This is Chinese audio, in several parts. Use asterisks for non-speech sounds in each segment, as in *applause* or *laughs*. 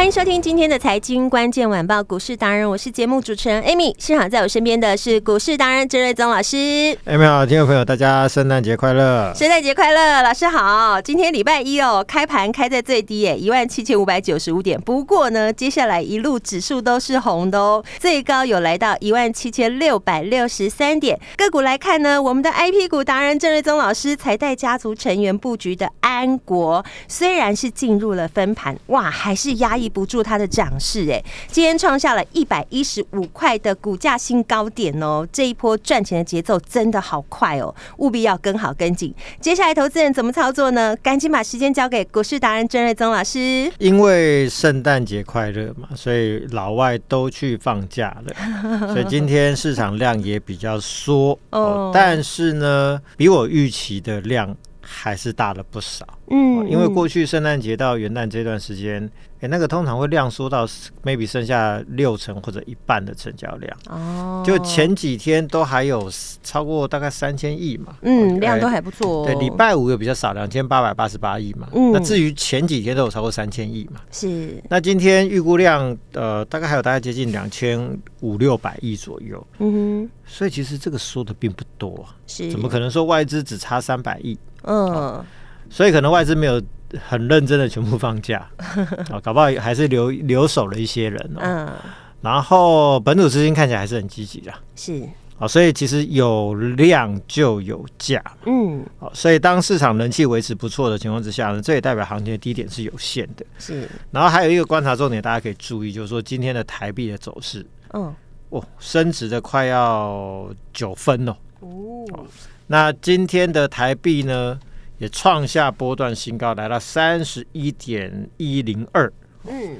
欢迎收听今天的财经关键晚报股市达人，我是节目主持人 Amy。现场在我身边的是股市达人郑瑞宗老师。Amy 好，听众朋友，大家圣诞节快乐！圣诞节快乐，老师好。今天礼拜一哦，开盘开在最低诶，一万七千五百九十五点。不过呢，接下来一路指数都是红的哦，最高有来到一万七千六百六十三点。个股来看呢，我们的 IP 股达人郑瑞宗老师才带家族成员布局的安国，虽然是进入了分盘，哇，还是压抑。不住它的涨势，哎，今天创下了一百一十五块的股价新高点哦，这一波赚钱的节奏真的好快哦，务必要跟好跟紧。接下来投资人怎么操作呢？赶紧把时间交给股市达人郑瑞宗老师。因为圣诞节快乐嘛，所以老外都去放假了，*laughs* 所以今天市场量也比较缩哦，但是呢，比我预期的量还是大了不少。嗯，因为过去圣诞节到元旦这段时间。哎，那个通常会量缩到 maybe 剩下六成或者一半的成交量哦，就前几天都还有超过大概三千亿嘛，嗯，量都还不错。对，礼拜五又比较少，两千八百八十八亿嘛。嗯，那至于前几天都有超过三千亿嘛，是。那今天预估量呃，大概还有大概接近两千五六百亿左右。嗯哼，所以其实这个说的并不多，是。怎么可能说外资只差三百亿？嗯，所以可能外资没有。很认真的全部放假啊，*laughs* 搞不好还是留留守了一些人哦。嗯，然后本土资金看起来还是很积极的，是。啊，所以其实有量就有价，嗯，好，所以当市场人气维持不错的情况之下呢，这也代表行情的低点是有限的，是。然后还有一个观察重点，大家可以注意，就是说今天的台币的走势，嗯，哦，升值的快要九分哦，哦，那今天的台币呢？也创下波段新高，来到三十一点一零二。嗯，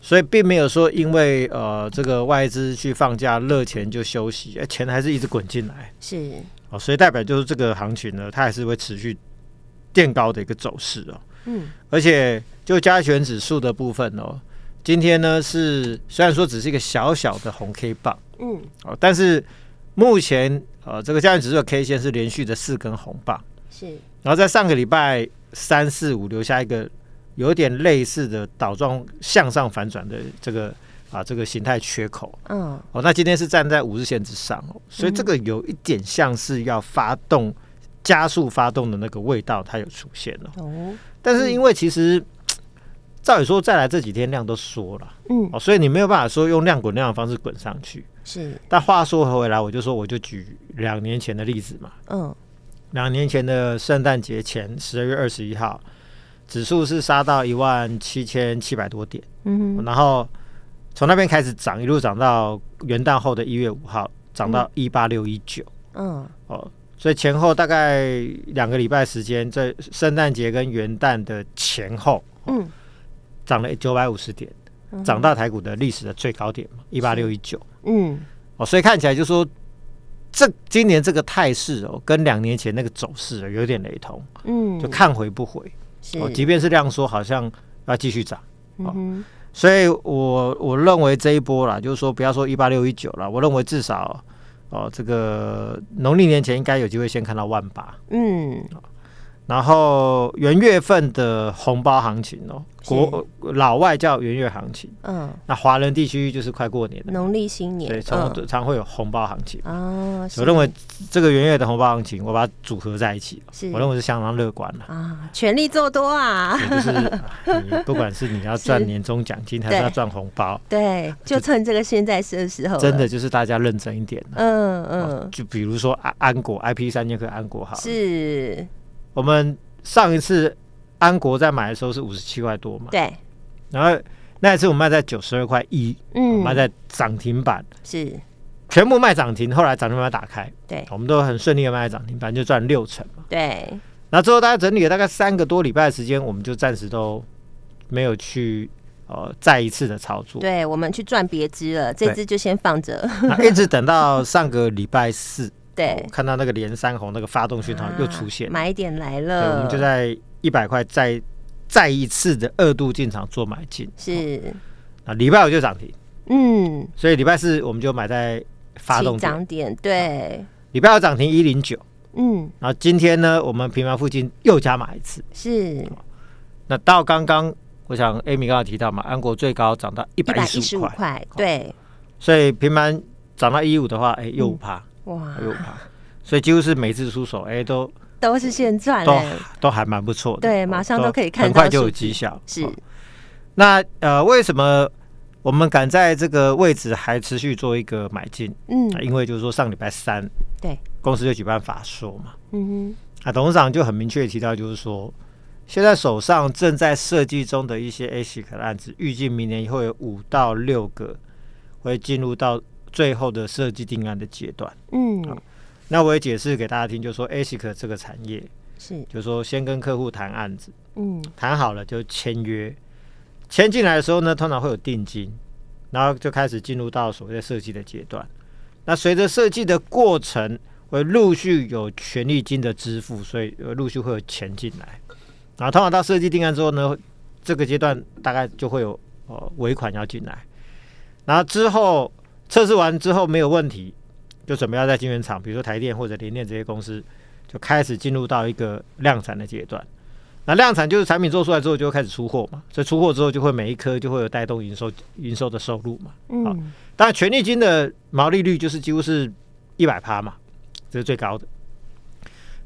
所以并没有说因为呃这个外资去放假热钱就休息，钱还是一直滚进来。是哦，所以代表就是这个行情呢，它还是会持续垫高的一个走势哦。嗯，而且就加权指数的部分哦，今天呢是虽然说只是一个小小的红 K 棒，嗯，哦，但是目前呃这个加权指数的 K 线是连续的四根红棒。是。然后在上个礼拜三四五留下一个有点类似的倒状向上反转的这个啊这个形态缺口，嗯，哦，那今天是站在五日线之上哦，所以这个有一点像是要发动加速发动的那个味道，它有出现了哦。但是因为其实照理说再来这几天量都缩了，嗯，哦，所以你没有办法说用量滚量的方式滚上去，是。但话说回来，我就说我就举两年前的例子嘛，嗯。两年前的圣诞节前，十二月二十一号，指数是杀到一万七千七百多点，嗯，然后从那边开始涨，一路涨到元旦后的一月五号，涨到一八六一九，嗯，哦，所以前后大概两个礼拜时间，在圣诞节跟元旦的前后，嗯，涨了九百五十点，涨大台股的历史的最高点嘛，一八六一九，嗯，哦，所以看起来就说。这今年这个态势哦，跟两年前那个走势有点雷同，嗯，就看回不回，哦，即便是量缩，好像要继续涨，哦，嗯、所以我我认为这一波啦，就是说不要说一八六一九了，我认为至少哦，这个农历年前应该有机会先看到万八，嗯，然后元月份的红包行情哦。国老外叫元月行情，嗯，那华人地区就是快过年了，农历新年，对，常常会有红包行情。啊。我认为这个元月的红包行情，我把它组合在一起，我认为是相当乐观的。啊，全力做多啊，就是你不管是你要赚年终奖金，还是要赚红包，对，就趁这个现在是的时候，真的就是大家认真一点，嗯嗯，就比如说安安国 IP 三剑客安国好，是我们上一次。安国在买的时候是五十七块多嘛？对。然后那一次我们卖在九十二块一，嗯，卖在涨停板，是全部卖涨停。后来涨停板打开，对，我们都很顺利的卖涨停板，就赚六成嘛。对，那之后大家整理了大概三个多礼拜的时间，我们就暂时都没有去呃再一次的操作。对，我们去赚别支了，这支就先放着，一直等到上个礼拜四，对，看到那个连三红那个发动讯号又出现，买点来了，对，我们就在一百块再。再一次的二度进场做买进，是。啊，礼拜五就涨停，嗯，所以礼拜四我们就买在发动涨点，对，礼拜五涨停一零九，嗯，然后今天呢，我们平盘附近又加码一次，是，那到刚刚，我想 Amy 刚刚提到嘛，安国最高涨到一百一十五块，对，所以平盘涨到一五的话，哎，又五趴，哇，所以几乎是每次出手，哎，都。都是现赚，都都还蛮不错的，对，马上都可以看到，很快就有绩效。是，那呃，为什么我们敢在这个位置还持续做一个买进？嗯，因为就是说上礼拜三，对，公司就举办法说嘛，嗯哼，啊，董事长就很明确提到，就是说现在手上正在设计中的一些 ASIC 的案子，预计明年会有五到六个会进入到最后的设计定案的阶段。嗯。那我也解释给大家听，就说 ASIC 这个产业是，就说先跟客户谈案子，嗯，谈好了就签约，签进来的时候呢，通常会有定金，然后就开始进入到所谓的设计的阶段。那随着设计的过程，会陆续有权利金的支付，所以陆续会有钱进来。然后通常到设计定案之后呢，这个阶段大概就会有呃尾款要进来。然后之后测试完之后没有问题。就准备要在晶圆厂，比如说台电或者联电这些公司，就开始进入到一个量产的阶段。那量产就是产品做出来之后就会开始出货嘛，所以出货之后就会每一颗就会有带动营收营收的收入嘛。嗯，好，当然权利金的毛利率就是几乎是一百趴嘛，这是最高的。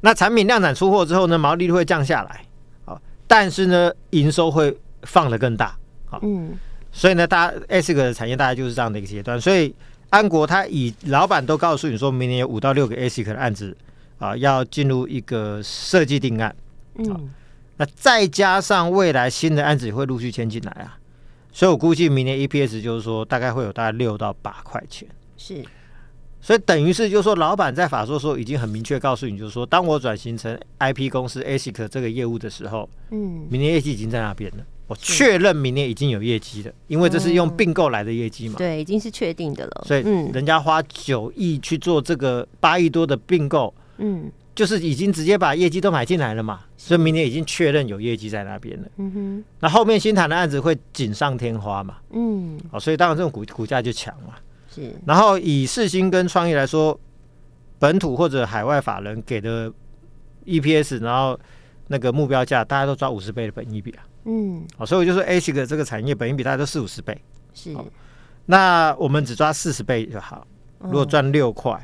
那产品量产出货之后呢，毛利率会降下来，好，但是呢营收会放得更大，好，嗯，所以呢，大家 ASIC 的产业大概就是这样的一个阶段，所以。安国他以老板都告诉你说，明年有五到六个 ASIC 的案子啊，要进入一个设计定案。嗯，那再加上未来新的案子也会陆续签进来啊，所以我估计明年 EPS 就是说大概会有大概六到八块钱。是，所以等于是就是说，老板在法说的时候已经很明确告诉你，就是说，当我转型成 IP 公司 ASIC 这个业务的时候，嗯，明年业绩已经在那边了。我确认明年已经有业绩了，因为这是用并购来的业绩嘛。对，已经是确定的了。所以，人家花九亿去做这个八亿多的并购，嗯，就是已经直接把业绩都买进来了嘛。所以明年已经确认有业绩在那边了。嗯哼。那后面新谈的案子会锦上添花嘛？嗯。哦，所以当然这种股股价就强嘛。是。然后以世星跟创意来说，本土或者海外法人给的 EPS，然后那个目标价，大家都抓五十倍的本益比啊。嗯，好，所以我就说 ASIC 这个产业本益比大概都四五十倍，是。那我们只抓四十倍就好。如果赚六块，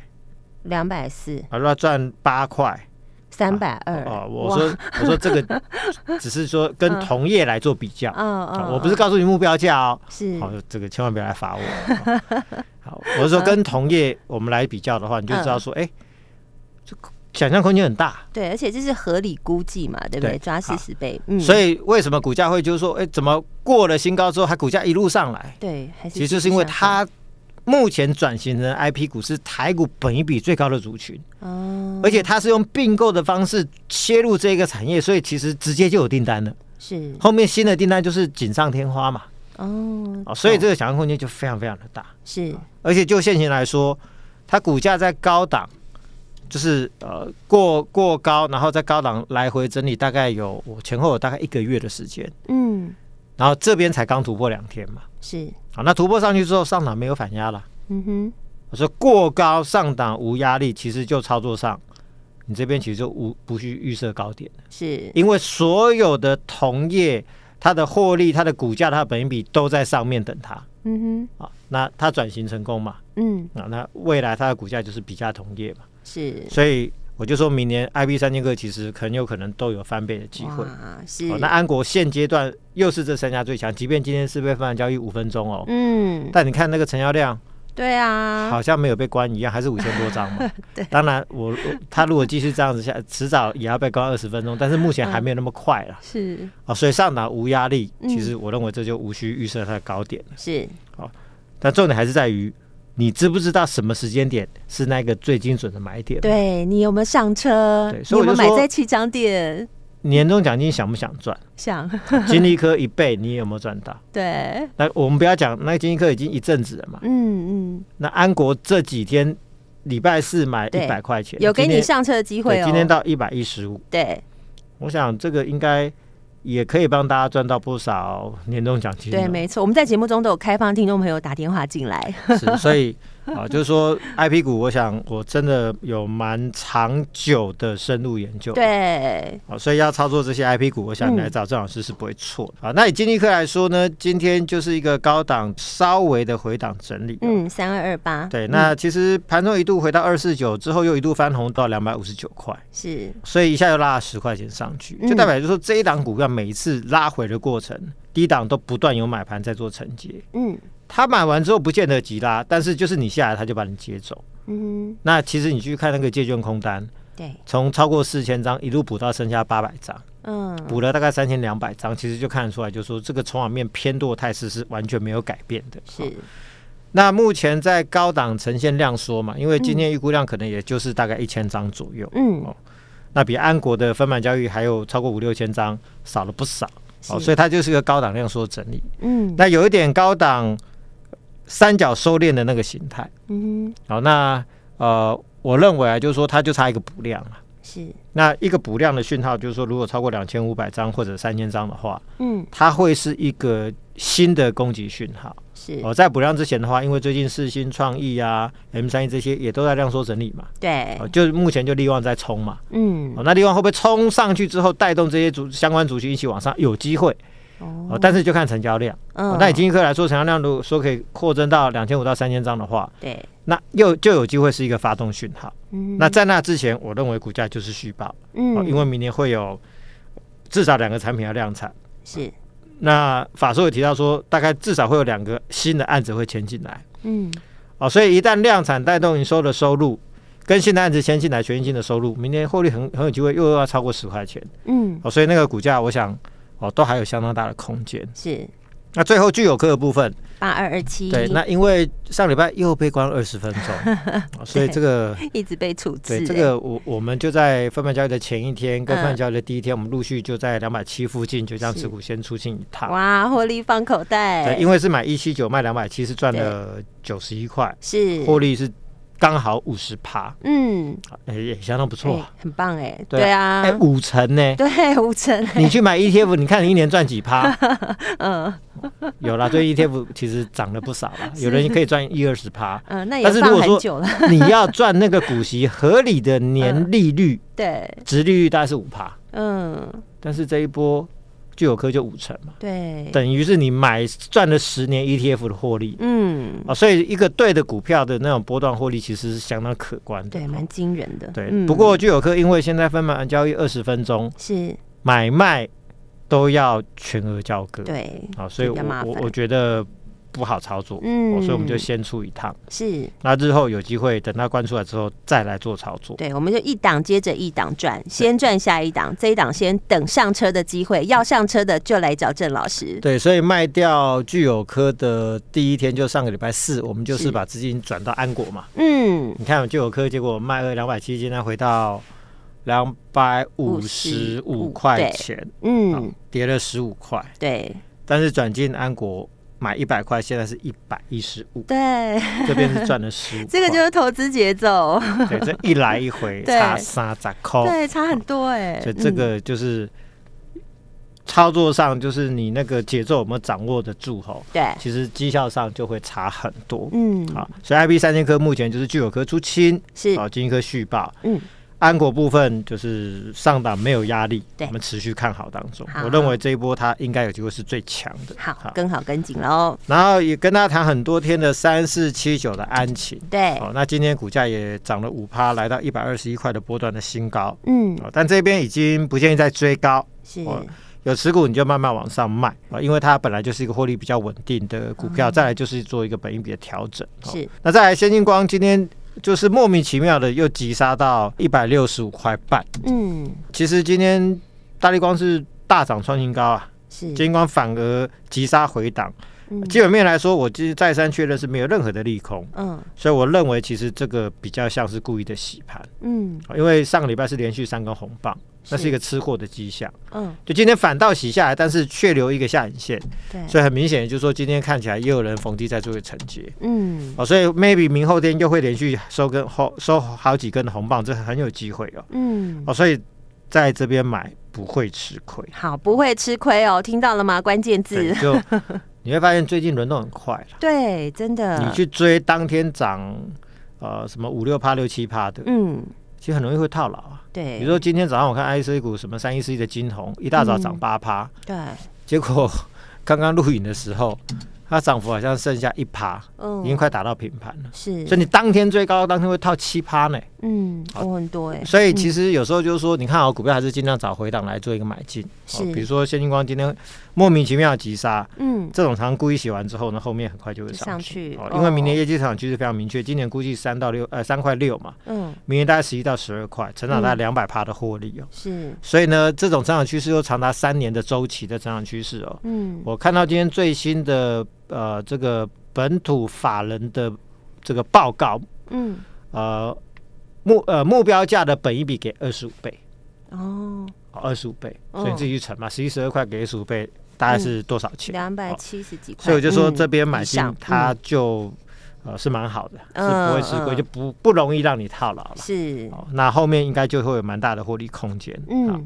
两百四。啊，如果赚八块，三百二。哦，我说我说这个 *laughs* 只是说跟同业来做比较，嗯嗯，我不是告诉你目标价哦，是。好，这个千万别来罚我。*laughs* 好，我是说跟同业我们来比较的话，你就知道说，哎，这。想象空间很大，对，而且这是合理估计嘛，对不对？对，抓四十倍，嗯，所以为什么股价会就是说，哎，怎么过了新高之后，还股价一路上来？对，还是其实就是因为它目前转型成 IP 股是台股本一比最高的族群，哦，而且它是用并购的方式切入这个产业，所以其实直接就有订单了，是。后面新的订单就是锦上添花嘛，哦，所以这个想象空间就非常非常的大，是，而且就现行来说，它股价在高档。就是呃过过高，然后在高档来回整理，大概有我前后有大概一个月的时间，嗯，然后这边才刚突破两天嘛，是，好，那突破上去之后上档没有反压了，嗯哼，我说过高上档无压力，其实就操作上，你这边其实就无不去预设高点，是。因为所有的同业它的获利、它的股价、它的本益比都在上面等它，嗯哼，好，那它转型成功嘛，嗯，啊，那未来它的股价就是比价同业嘛。是，所以我就说明年 IB 三剑客其实很有可能都有翻倍的机会。是，那安国现阶段又是这三家最强，即便今天是被分盘交易五分钟哦，嗯，但你看那个成交量对啊，好像没有被关一样，还是五千多张嘛。*laughs* 对，当然我，我他如果继续这样子下，迟早也要被关二十分钟，但是目前还没有那么快了。是啊，所以上档无压力，其实我认为这就无需预设它的高点了。是，好，但重点还是在于。你知不知道什么时间点是那个最精准的买点？对，你有没有上车？对，所以我就买在起涨点。年终奖金想不想赚？想。*laughs* 金利科一倍，你有没有赚到？对。那我们不要讲，那个金利科已经一阵子了嘛。嗯嗯。那安国这几天礼拜四买一百块钱，有给你上车的机会哦。今天到一百一十五。对。我想这个应该。也可以帮大家赚到不少年终奖金。对，没错，我们在节目中都有开放听众朋友打电话进来。是，所以。*laughs* 啊，就是说，IP 股，我想我真的有蛮长久的深入研究。对，好，所以要操作这些 IP 股，我想你来找郑老师是不会错的。好，那以金立科来说呢，今天就是一个高档稍微的回档整理。嗯，三二二八。对，那其实盘中一度回到二四九，之后又一度翻红到两百五十九块。是，所以一下又拉了十块钱上去，就代表就是说这一档股票每一次拉回的过程，低档都不断有买盘在做承接。嗯。他买完之后不见得急拉，但是就是你下来他就把你接走。嗯哼，那其实你去看那个借券空单，对，从超过四千张一路补到剩下八百张，嗯，补了大概三千两百张，其实就看得出来，就是说这个筹码面偏多态势是完全没有改变的。是，那目前在高档呈现量缩嘛，因为今天预估量可能也就是大概一千张左右。嗯，哦，那比安国的分盘交易还有超过五六千张少了不少。哦，所以它就是一个高档量缩整理。嗯，那有一点高档。三角收敛的那个形态，嗯哼，好，那呃，我认为啊，就是说它就差一个补量啊，是，那一个补量的讯号，就是说如果超过两千五百张或者三千张的话，嗯，它会是一个新的攻击讯号，是。哦，在补量之前的话，因为最近四星创意啊，M 三一这些也都在量缩整理嘛，对，哦，就目前就利旺在冲嘛，嗯，哦，那利旺会不会冲上去之后带动这些主相关族群一起往上？有机会。哦，但是就看成交量。嗯，那以金一科来说，成交量如果说可以扩增到两千五到三千张的话，对，那又就有机会是一个发动讯号。嗯，那在那之前，我认为股价就是虚报。嗯，因为明年会有至少两个产品要量产。是。那法说有提到说，大概至少会有两个新的案子会签进来。嗯。哦，所以一旦量产带动营收的收入，跟新的案子签进来，全新的收入，明年获利很很有机会又要超过十块钱。嗯。哦，所以那个股价，我想。哦，都还有相当大的空间。是，那最后具有科的部分，八二二七。对，那因为上礼拜又被关二十分钟，*laughs* 所以这个 *laughs* 一直被处置。对，这个我我们就在分盘交易的前一天跟分盘交易的第一天，我们陆续就在两百七附近就这样持股先出清一趟。哇，获利放口袋。对，因为是买一七九卖两百七，是赚了九十一块，是获利是。刚好五十趴，嗯，哎，也相当不错，很棒哎，对啊，哎，五成呢，*laughs* 对，五成，你去买 ETF，你看你一年赚几趴？*laughs* 嗯，*laughs* 有啦，对 ETF 其实涨了不少了，有人可以赚一二十趴，嗯，那也放很久了。你要赚那个股息合理的年利率，对，值利率大概是五趴，嗯，但是这一波。聚友科就五成嘛，对，等于是你买赚了十年 ETF 的获利，嗯，啊，所以一个对的股票的那种波段获利其实是相当可观的，对，蛮惊人的，对。嗯、不过聚友科因为现在分盘交易二十分钟，是。买卖都要全额交割，对，啊，所以我我我觉得。不好操作，嗯，所以我们就先出一趟，是。那日后有机会等它关出来之后再来做操作。对，我们就一档接着一档转，先转下一档，这一档先等上车的机会，要上车的就来找郑老师。对，所以卖掉聚友科的第一天就上个礼拜四，我们就是把资金转到安国嘛。嗯，你看聚友科结果卖了两百七，现在回到两百五十五块钱，嗯，跌了十五块，对。但是转进安国。买一百块，现在是一百一十五。对，这边是赚了十五。*laughs* 这个就是投资节奏。*laughs* 对，这一来一回 *laughs* 差三十块，对，差很多哎。所以这个就是操作上，就是你那个节奏有没有掌握得住？吼，对，其实绩效上就会差很多。嗯，好，所以 IP 三千科目前就是聚友科出清，是好，金一科续报。嗯。安国部分就是上档没有压力，对，我们持续看好当中。我认为这一波它应该有机会是最强的。好，跟好跟紧喽。然后也跟大家谈很多天的三四七九的安勤，对，哦，那今天股价也涨了五趴，来到一百二十一块的波段的新高。嗯，但这边已经不建议再追高，是，有持股你就慢慢往上卖啊，因为它本来就是一个获利比较稳定的股票。再来就是做一个本益比的调整。是，那再来，先进光今天就是莫名其妙的又急杀到一百六十五块半。嗯，其实今天大力光是大涨创新高啊，是，金光反而急杀回档。基本面来说，我其实再三确认是没有任何的利空，嗯，所以我认为其实这个比较像是故意的洗盘，嗯，因为上个礼拜是连续三根红棒，那是一个吃货的迹象，嗯，就今天反倒洗下来，但是却留一个下影线，对，所以很明显就是说今天看起来也有人逢低在做一个承接，嗯，哦，所以 maybe 明后天又会连续收根后收好几根红棒，这很有机会哦，嗯，哦，所以在这边买不会吃亏，好，不会吃亏哦，听到了吗？关键字。就。*laughs* 你会发现最近轮动很快了，对，真的。你去追当天涨，呃，什么五六趴、六七趴的，嗯，其实很容易会套牢啊。对，比如说今天早上我看 IC 股什么三一四一的金红，一大早涨八趴，对，结果刚刚录影的时候。它涨幅好像剩下一趴，嗯，已经快打到平盘了。是，所以你当天追高，当天会套七趴呢。嗯，好很多哎。所以其实有时候就是说，你看好股票还是尽量找回档来做一个买进。是，比如说先进光今天莫名其妙的急杀，嗯，这种常故意洗完之后呢，后面很快就会上去。哦因为明年业绩成长趋势非常明确，今年估计三到六呃三块六嘛，嗯，明年大概十一到十二块，成长大概两百趴的获利哦。是，所以呢，这种成长趋势又长达三年的周期的成长趋势哦。嗯，我看到今天最新的。呃，这个本土法人的这个报告，嗯，呃目呃目标价的本一比给二十五倍，哦，二十五倍，所以你自己去乘嘛，十一十二块给二十五倍，大概是多少钱？两百七十几块。所以我就说这边买进它就呃是蛮好的，是不会吃亏，就不不容易让你套牢了。是，那后面应该就会有蛮大的获利空间。嗯，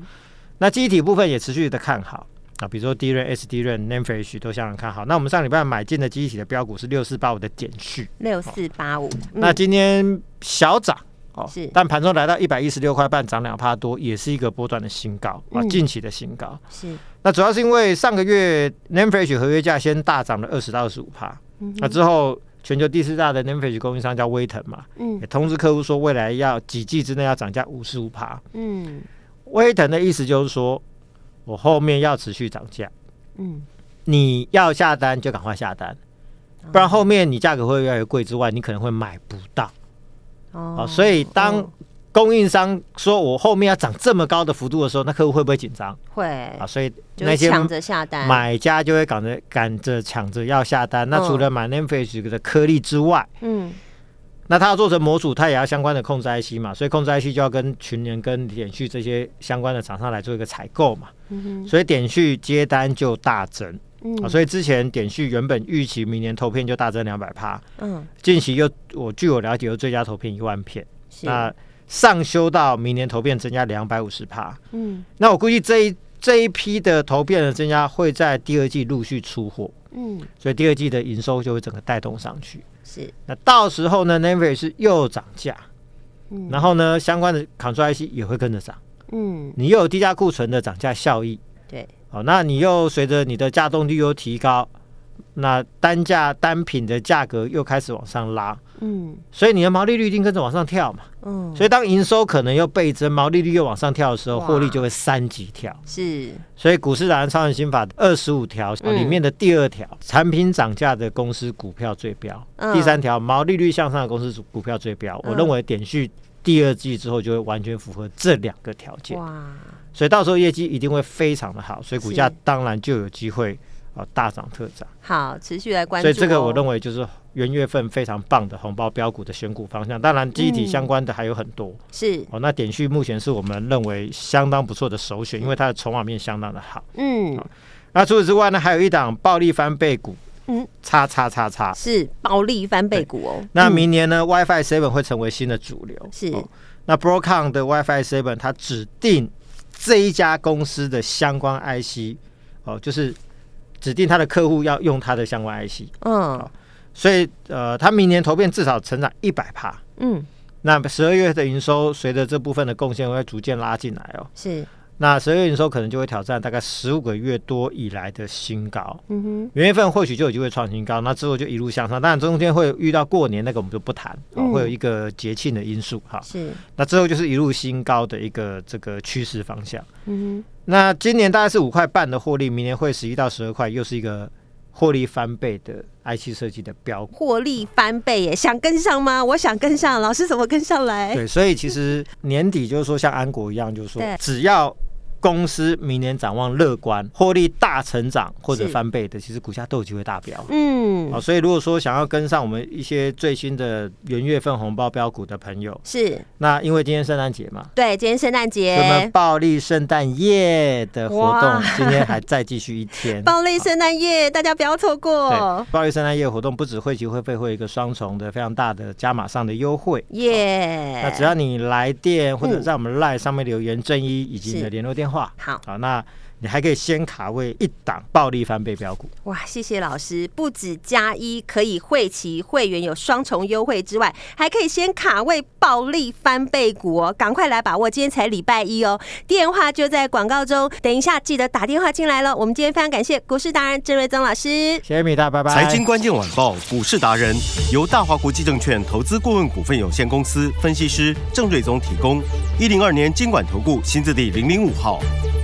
那记忆体部分也持续的看好。啊，比如说 DRAM、SDRAM、NAND Flash 都相当看好。那我们上礼拜买进的记忆体的标股是六四八五的点序，六四八五。那今天小涨哦，是，但盘中来到一百一十六块半，涨两帕多，也是一个波段的新高啊，近期的新高。是。那主要是因为上个月 Name Flash 合约价先大涨了二十到二十五帕，那之后全球第四大的 Name Flash 供应商叫威腾嘛，嗯，也通知客户说未来要几季之内要涨价五十五帕。嗯，威腾的意思就是说。我后面要持续涨价，嗯，你要下单就赶快下单，不然后面你价格会越来越贵之外，你可能会买不到。哦，所以当供应商说我后面要涨这么高的幅度的时候，那客户会不会紧张？会啊，所以那些抢着下单，买家就会赶着赶着抢着要下单。那除了买 NAND Flash 的颗粒之外，嗯。那它要做成模组，它也要相关的控制 IC 嘛，所以控制 IC 就要跟群联、跟点序这些相关的厂商来做一个采购嘛。嗯、哼所以点序接单就大增。嗯、啊，所以之前点序原本预期明年投片就大增两百趴。嗯，近期又我据我了解又最佳投片一万片。是那上修到明年投片增加两百五十趴。嗯，那我估计这一这一批的投片的增加会在第二季陆续出货。嗯，所以第二季的营收就会整个带动上去。是，那到时候呢 n a v e r 是又涨价，嗯，然后呢，相关的 Control IC 也会跟着涨，嗯，你又有低价库存的涨价效益，对，好，那你又随着你的稼动率又提高。那单价单品的价格又开始往上拉，嗯，所以你的毛利率一定跟着往上跳嘛，嗯，所以当营收可能又倍增，毛利率又往上跳的时候，获利就会三级跳，是，所以股市达人超人心法二十五条里面的第二条，产品涨价的公司股票最标，第三条毛利率向上的公司股票最标，我认为点序第二季之后就会完全符合这两个条件，哇，所以到时候业绩一定会非常的好，所以股价当然就有机会。大涨特涨，好，持续来关注。所以这个我认为就是元月份非常棒的红包标股的选股方向。当然，记忆体相关的还有很多。是哦，那点序目前是我们认为相当不错的首选，因为它的筹码面相当的好。嗯，那除此之外呢，还有一档暴力翻倍股。嗯，叉叉叉叉是暴力翻倍股哦。那明年呢，WiFi Seven 会成为新的主流。是，那 Broadcom 的 WiFi Seven 它指定这一家公司的相关 IC 哦，就是。指定他的客户要用他的相关 IC，嗯，所以呃，他明年投片至少成长一百趴，嗯，那十二月的营收随着这部分的贡献会逐渐拉进来哦，是，那十二月营收可能就会挑战大概十五个月多以来的新高。嗯哼，元月份或许就有机会创新高，那之后就一路向上。当然中间会遇到过年那个我们就不谈，嗯、会有一个节庆的因素哈。是，那之后就是一路新高的一个这个趋势方向。嗯哼，那今年大概是五块半的获利，明年会十一到十二块，又是一个。获利翻倍的 IC 设计的标，获利翻倍耶，想跟上吗？我想跟上，老师怎么跟上来？对，所以其实年底就是说，像安国一样，就是说只要。公司明年展望乐观，获利大成长或者翻倍的，其实股价都有机会大飙。嗯，好，所以如果说想要跟上我们一些最新的元月份红包标股的朋友，是。那因为今天圣诞节嘛，对，今天圣诞节，我们暴力圣诞夜的活动今天还再继续一天，*laughs* 暴力圣诞夜大家不要错过。对，暴力圣诞夜活动不止会期会费会有一个双重的非常大的加码上的优惠。耶。那只要你来电或者在我们 LINE 上面留言正一以及你的联络电话。话好，好，那你还可以先卡位一档暴力翻倍标股。哇，谢谢老师，不止加一可以会期会员有双重优惠之外，还可以先卡位暴力翻倍股哦，赶快来把握，今天才礼拜一哦，电话就在广告中，等一下记得打电话进来了。我们今天非常感谢股市达人郑瑞宗老师，谢谢米大，拜拜。财经关键晚报股市达人由大华国际证券投资顾问股份有限公司分析师郑瑞宗提供，一零二年经管投顾新字第零零五号。